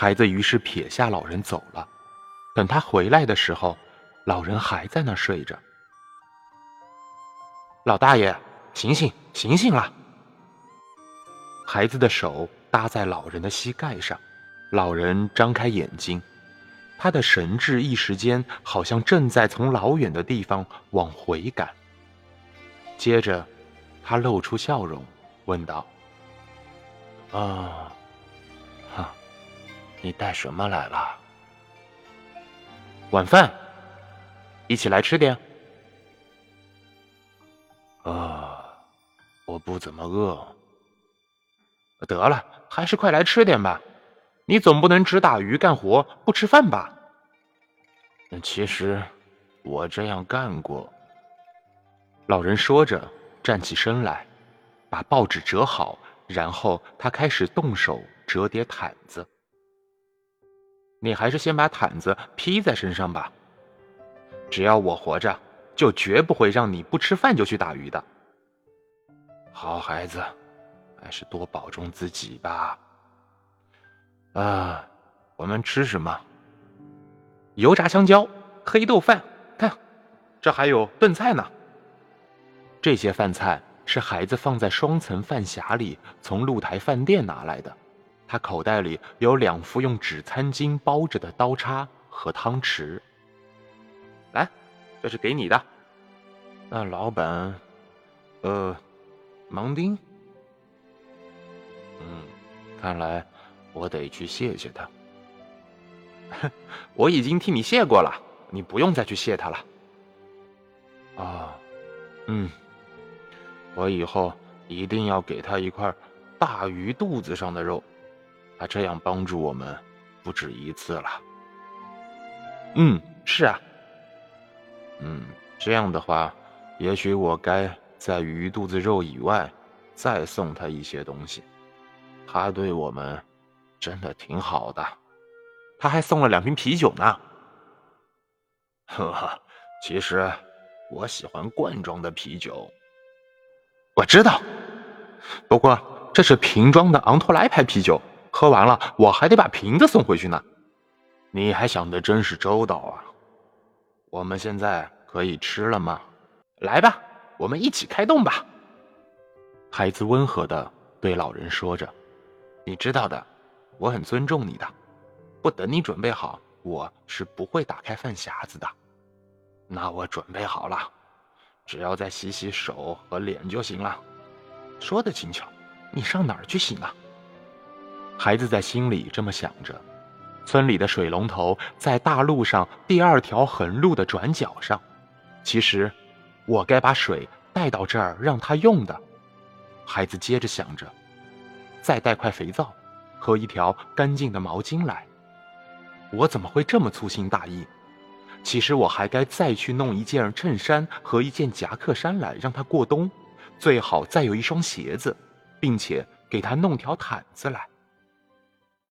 孩子于是撇下老人走了。等他回来的时候，老人还在那睡着。老大爷，醒醒，醒醒了！孩子的手搭在老人的膝盖上，老人张开眼睛，他的神智一时间好像正在从老远的地方往回赶。接着，他露出笑容，问道：“啊，你带什么来了？晚饭，一起来吃点。”啊，我不怎么饿。得了，还是快来吃点吧。你总不能只打鱼干活不吃饭吧？其实，我这样干过。老人说着，站起身来，把报纸折好，然后他开始动手折叠毯子。你还是先把毯子披在身上吧。只要我活着，就绝不会让你不吃饭就去打鱼的。好孩子，还是多保重自己吧。啊，我们吃什么？油炸香蕉、黑豆饭，看，这还有炖菜呢。这些饭菜是孩子放在双层饭匣里从露台饭店拿来的，他口袋里有两副用纸餐巾包着的刀叉和汤匙。来，这是给你的。那老板，呃，芒丁。嗯，看来我得去谢谢他。我已经替你谢过了，你不用再去谢他了。啊，嗯。我以后一定要给他一块大鱼肚子上的肉，他这样帮助我们不止一次了。嗯，是啊。嗯，这样的话，也许我该在鱼肚子肉以外再送他一些东西。他对我们真的挺好的，他还送了两瓶啤酒呢。呵呵，其实我喜欢罐装的啤酒。我知道，不过这是瓶装的昂托莱牌啤酒，喝完了我还得把瓶子送回去呢。你还想的真是周到啊！我们现在可以吃了吗？来吧，我们一起开动吧。孩子温和的对老人说着：“你知道的，我很尊重你的。不等你准备好，我是不会打开饭匣子的。那我准备好了。”只要再洗洗手和脸就行了。说的轻巧，你上哪儿去洗呢？孩子在心里这么想着。村里的水龙头在大路上第二条横路的转角上。其实，我该把水带到这儿让他用的。孩子接着想着，再带块肥皂和一条干净的毛巾来。我怎么会这么粗心大意？其实我还该再去弄一件衬衫和一件夹克衫来让他过冬，最好再有一双鞋子，并且给他弄条毯子来。